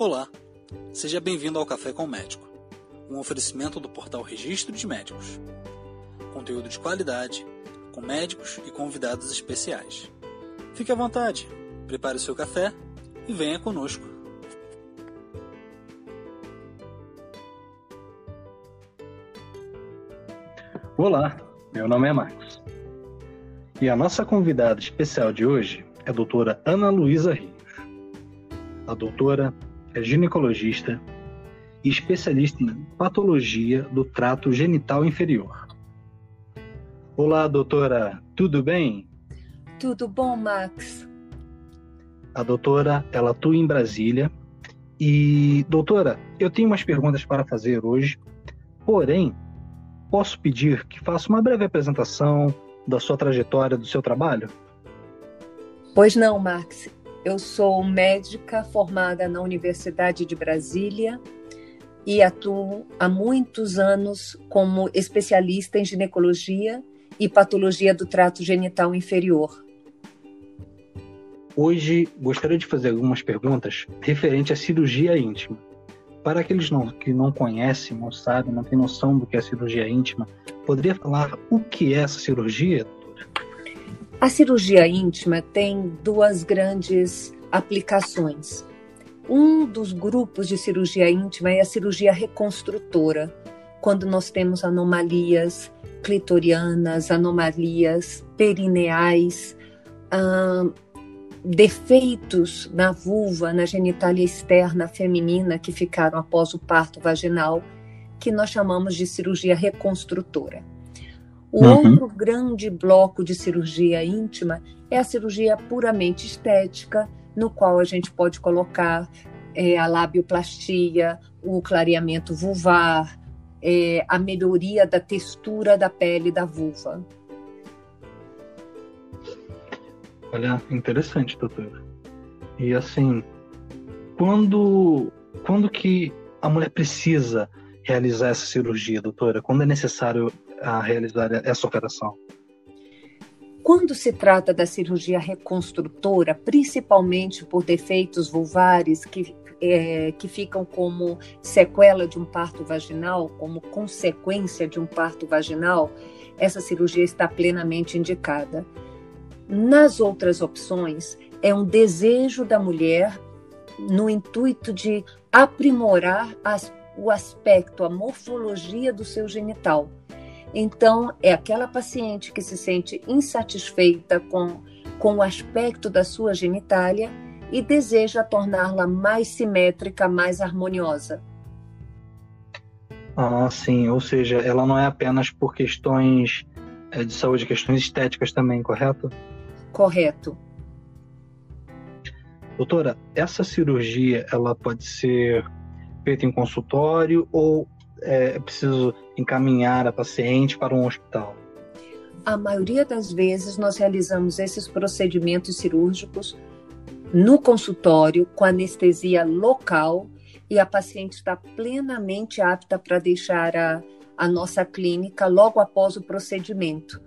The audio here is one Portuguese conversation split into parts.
Olá, seja bem-vindo ao Café com o Médico, um oferecimento do portal Registro de Médicos. Conteúdo de qualidade, com médicos e convidados especiais. Fique à vontade, prepare o seu café e venha conosco. Olá, meu nome é Marcos. E a nossa convidada especial de hoje é a doutora Ana Luísa Rios. A doutora é ginecologista e especialista em patologia do trato genital inferior. Olá, doutora, tudo bem? Tudo bom, Max? A doutora, ela atua em Brasília. E, doutora, eu tenho umas perguntas para fazer hoje, porém, posso pedir que faça uma breve apresentação da sua trajetória, do seu trabalho? Pois não, Max. Eu sou médica formada na Universidade de Brasília e atuo há muitos anos como especialista em ginecologia e patologia do trato genital inferior. Hoje gostaria de fazer algumas perguntas referente à cirurgia íntima. Para aqueles não, que não conhecem, não sabem, não têm noção do que é cirurgia íntima, poderia falar o que é essa cirurgia? A cirurgia íntima tem duas grandes aplicações. Um dos grupos de cirurgia íntima é a cirurgia reconstrutora, quando nós temos anomalias clitorianas, anomalias perineais, defeitos na vulva, na genitália externa feminina que ficaram após o parto vaginal, que nós chamamos de cirurgia reconstrutora. O uhum. outro grande bloco de cirurgia íntima é a cirurgia puramente estética, no qual a gente pode colocar é, a labioplastia, o clareamento vulvar, é, a melhoria da textura da pele da vulva. Olha, interessante, doutora. E assim, quando, quando que a mulher precisa realizar essa cirurgia, doutora? Quando é necessário a realizar essa operação? Quando se trata da cirurgia reconstrutora, principalmente por defeitos vulvares que, é, que ficam como sequela de um parto vaginal, como consequência de um parto vaginal, essa cirurgia está plenamente indicada. Nas outras opções, é um desejo da mulher no intuito de aprimorar as, o aspecto, a morfologia do seu genital então, é aquela paciente que se sente insatisfeita com, com o aspecto da sua genitália e deseja torná-la mais simétrica, mais harmoniosa. Ah, sim. Ou seja, ela não é apenas por questões é, de saúde, questões estéticas também, correto? Correto. Doutora, essa cirurgia ela pode ser feita em consultório ou é preciso encaminhar a paciente para um hospital? A maioria das vezes nós realizamos esses procedimentos cirúrgicos no consultório com anestesia local e a paciente está plenamente apta para deixar a, a nossa clínica logo após o procedimento.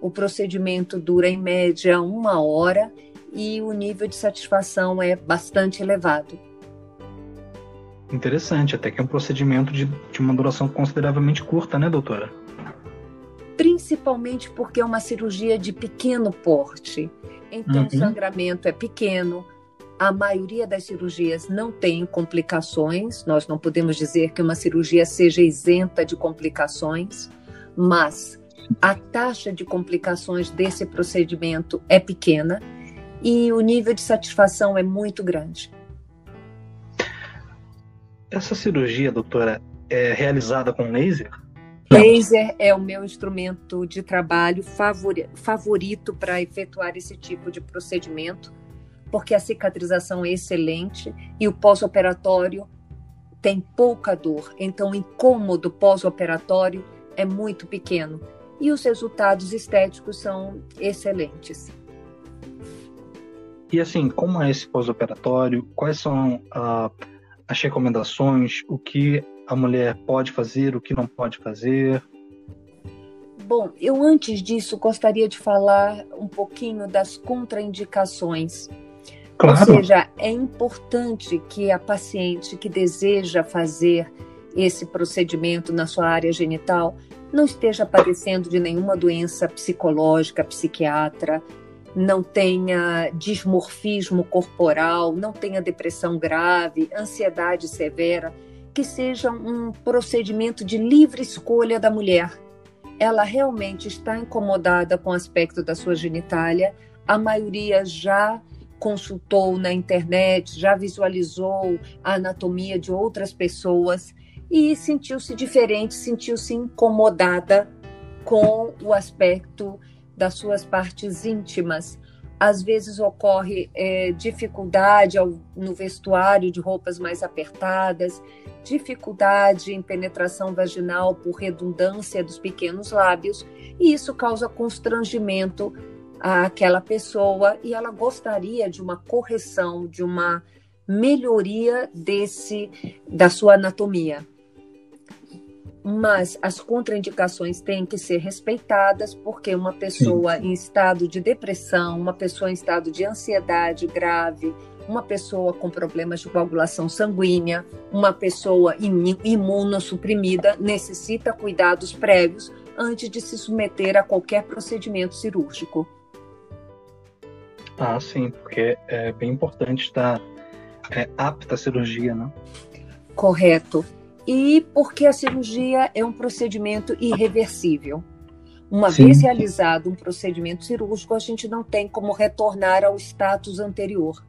O procedimento dura em média uma hora e o nível de satisfação é bastante elevado. Interessante, até que é um procedimento de, de uma duração consideravelmente curta, né, doutora? Principalmente porque é uma cirurgia de pequeno porte. Então, uhum. o sangramento é pequeno, a maioria das cirurgias não tem complicações, nós não podemos dizer que uma cirurgia seja isenta de complicações, mas a taxa de complicações desse procedimento é pequena e o nível de satisfação é muito grande. Essa cirurgia, doutora, é realizada com laser? Laser é o meu instrumento de trabalho favorito para efetuar esse tipo de procedimento, porque a cicatrização é excelente e o pós-operatório tem pouca dor, então o incômodo pós-operatório é muito pequeno e os resultados estéticos são excelentes. E assim, como é esse pós-operatório? Quais são uh, as recomendações, o que a mulher pode fazer, o que não pode fazer? Bom, eu antes disso gostaria de falar um pouquinho das contraindicações. Claro. Ou seja, é importante que a paciente que deseja fazer esse procedimento na sua área genital não esteja padecendo de nenhuma doença psicológica, psiquiatra, não tenha dismorfismo corporal, não tenha depressão grave, ansiedade severa, que seja um procedimento de livre escolha da mulher. Ela realmente está incomodada com o aspecto da sua genitália, a maioria já consultou na internet, já visualizou a anatomia de outras pessoas e sentiu-se diferente, sentiu-se incomodada com o aspecto das suas partes íntimas. Às vezes ocorre é, dificuldade ao, no vestuário de roupas mais apertadas, dificuldade em penetração vaginal por redundância dos pequenos lábios, e isso causa constrangimento àquela pessoa e ela gostaria de uma correção, de uma melhoria desse da sua anatomia. Mas as contraindicações têm que ser respeitadas, porque uma pessoa Sim. em estado de depressão, uma pessoa em estado de ansiedade grave, uma pessoa com problemas de coagulação sanguínea, uma pessoa imunossuprimida necessita cuidados prévios antes de se submeter a qualquer procedimento cirúrgico. Ah, sim, porque é bem importante estar é, apta à cirurgia, né? Correto. E porque a cirurgia é um procedimento irreversível. Uma sim. vez realizado um procedimento cirúrgico, a gente não tem como retornar ao status anterior.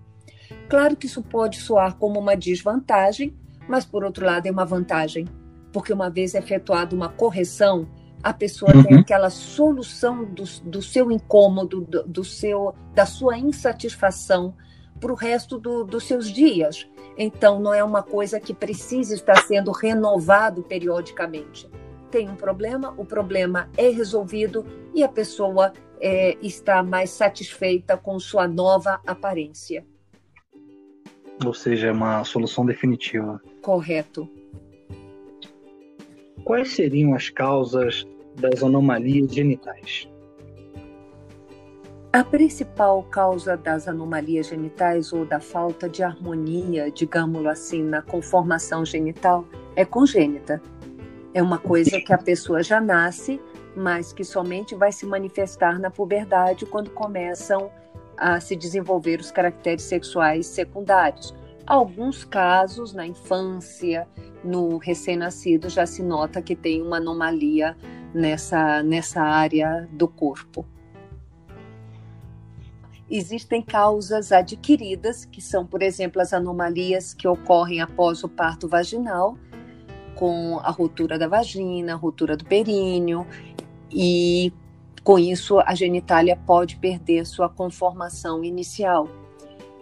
Claro que isso pode soar como uma desvantagem, mas por outro lado é uma vantagem, porque uma vez efetuada uma correção, a pessoa uhum. tem aquela solução do, do seu incômodo, do, do, seu, da sua insatisfação para o resto do, dos seus dias. Então, não é uma coisa que precisa estar sendo renovado periodicamente. Tem um problema, o problema é resolvido e a pessoa é, está mais satisfeita com sua nova aparência. Ou seja, é uma solução definitiva. Correto. Quais seriam as causas das anomalias genitais? A principal causa das anomalias genitais ou da falta de harmonia, digamos assim, na conformação genital é congênita. É uma coisa que a pessoa já nasce, mas que somente vai se manifestar na puberdade quando começam a se desenvolver os caracteres sexuais secundários. Alguns casos, na infância, no recém-nascido, já se nota que tem uma anomalia nessa, nessa área do corpo. Existem causas adquiridas, que são, por exemplo, as anomalias que ocorrem após o parto vaginal, com a ruptura da vagina, a ruptura do períneo, e com isso a genitália pode perder sua conformação inicial.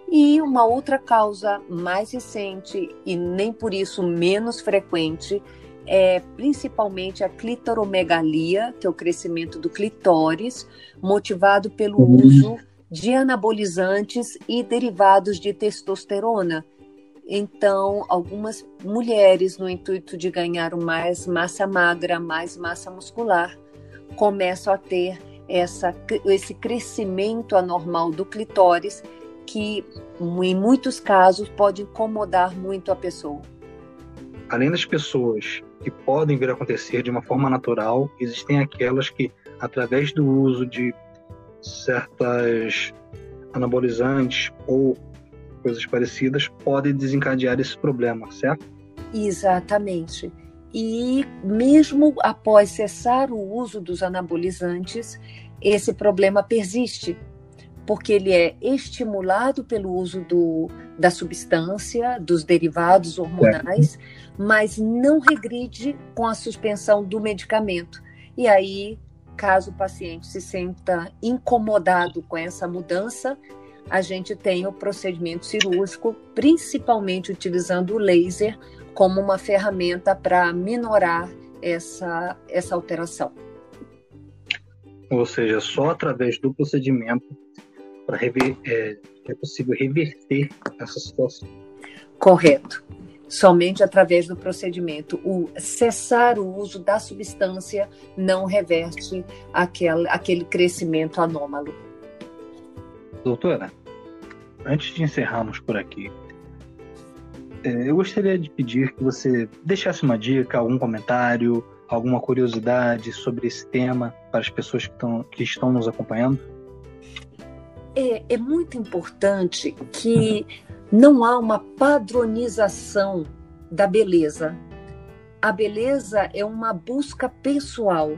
E uma outra causa mais recente e nem por isso menos frequente é principalmente a clitoromegalia, que é o crescimento do clitóris, motivado pelo uhum. uso de anabolizantes e derivados de testosterona. Então, algumas mulheres, no intuito de ganhar mais massa magra, mais massa muscular, começam a ter essa, esse crescimento anormal do clitóris que em muitos casos pode incomodar muito a pessoa. Além das pessoas que podem vir a acontecer de uma forma natural, existem aquelas que, através do uso de certas anabolizantes ou coisas parecidas, podem desencadear esse problema, certo? Exatamente. E mesmo após cessar o uso dos anabolizantes, esse problema persiste porque ele é estimulado pelo uso do, da substância, dos derivados hormonais, mas não regride com a suspensão do medicamento. E aí, caso o paciente se sinta incomodado com essa mudança, a gente tem o procedimento cirúrgico, principalmente utilizando o laser como uma ferramenta para minorar essa, essa alteração. Ou seja, só através do procedimento para é, é possível reverter essa situação. Correto. Somente através do procedimento. O cessar o uso da substância não reverte aquele, aquele crescimento anômalo. Doutora, antes de encerrarmos por aqui, é, eu gostaria de pedir que você deixasse uma dica, algum comentário, alguma curiosidade sobre esse tema para as pessoas que, estão, que estão nos acompanhando. É, é muito importante que não há uma padronização da beleza. A beleza é uma busca pessoal.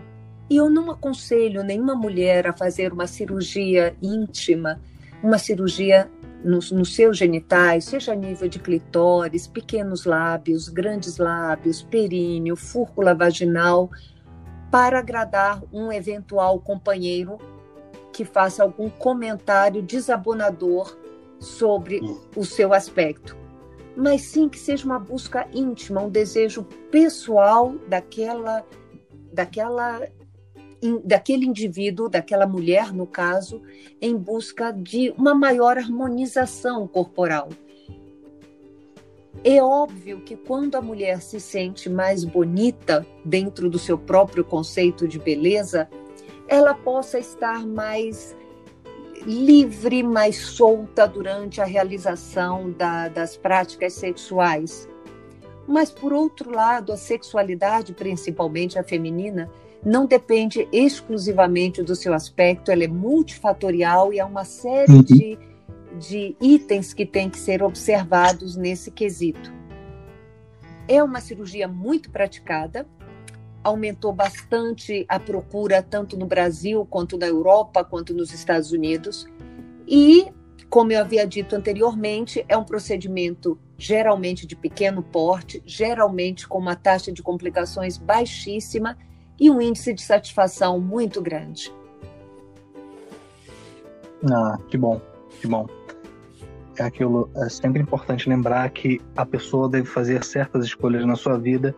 E eu não aconselho nenhuma mulher a fazer uma cirurgia íntima, uma cirurgia nos, seus genitais, seja a nível de clitóris, pequenos lábios, grandes lábios, períneo, fúrcula vaginal, para agradar um eventual companheiro que faça algum comentário desabonador sobre o seu aspecto. Mas sim que seja uma busca íntima, um desejo pessoal daquela daquela daquele indivíduo, daquela mulher, no caso, em busca de uma maior harmonização corporal. É óbvio que quando a mulher se sente mais bonita dentro do seu próprio conceito de beleza, ela possa estar mais livre, mais solta durante a realização da, das práticas sexuais. Mas, por outro lado, a sexualidade, principalmente a feminina, não depende exclusivamente do seu aspecto, ela é multifatorial e há uma série uhum. de, de itens que têm que ser observados nesse quesito. É uma cirurgia muito praticada, aumentou bastante a procura tanto no Brasil quanto na Europa quanto nos Estados Unidos e como eu havia dito anteriormente, é um procedimento geralmente de pequeno porte, geralmente com uma taxa de complicações baixíssima e um índice de satisfação muito grande. Ah, que bom, que bom. É aquilo, é sempre importante lembrar que a pessoa deve fazer certas escolhas na sua vida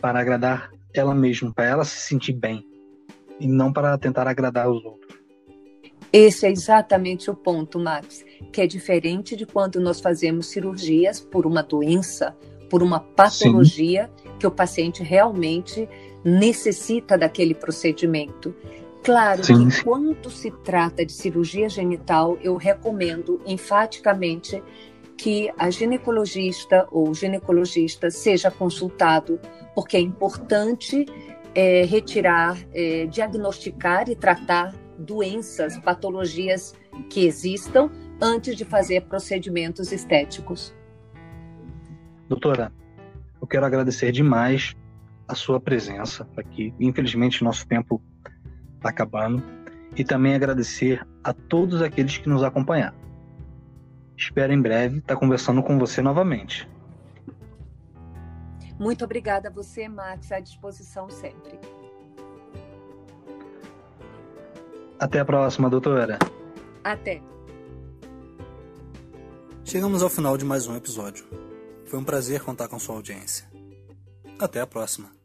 para agradar ela mesma, para ela se sentir bem e não para tentar agradar os outros. Esse é exatamente o ponto, Max, que é diferente de quando nós fazemos cirurgias por uma doença, por uma patologia Sim. que o paciente realmente necessita daquele procedimento. Claro sim, que quando se trata de cirurgia genital, eu recomendo enfaticamente que a ginecologista ou ginecologista seja consultado, porque é importante é, retirar, é, diagnosticar e tratar doenças, patologias que existam antes de fazer procedimentos estéticos. Doutora, eu quero agradecer demais a sua presença aqui. Infelizmente, nosso tempo está acabando. E também agradecer a todos aqueles que nos acompanharam. Espero em breve estar conversando com você novamente. Muito obrigada a você, Max, à disposição sempre. Até a próxima, doutora. Até. Chegamos ao final de mais um episódio. Foi um prazer contar com sua audiência. Até a próxima.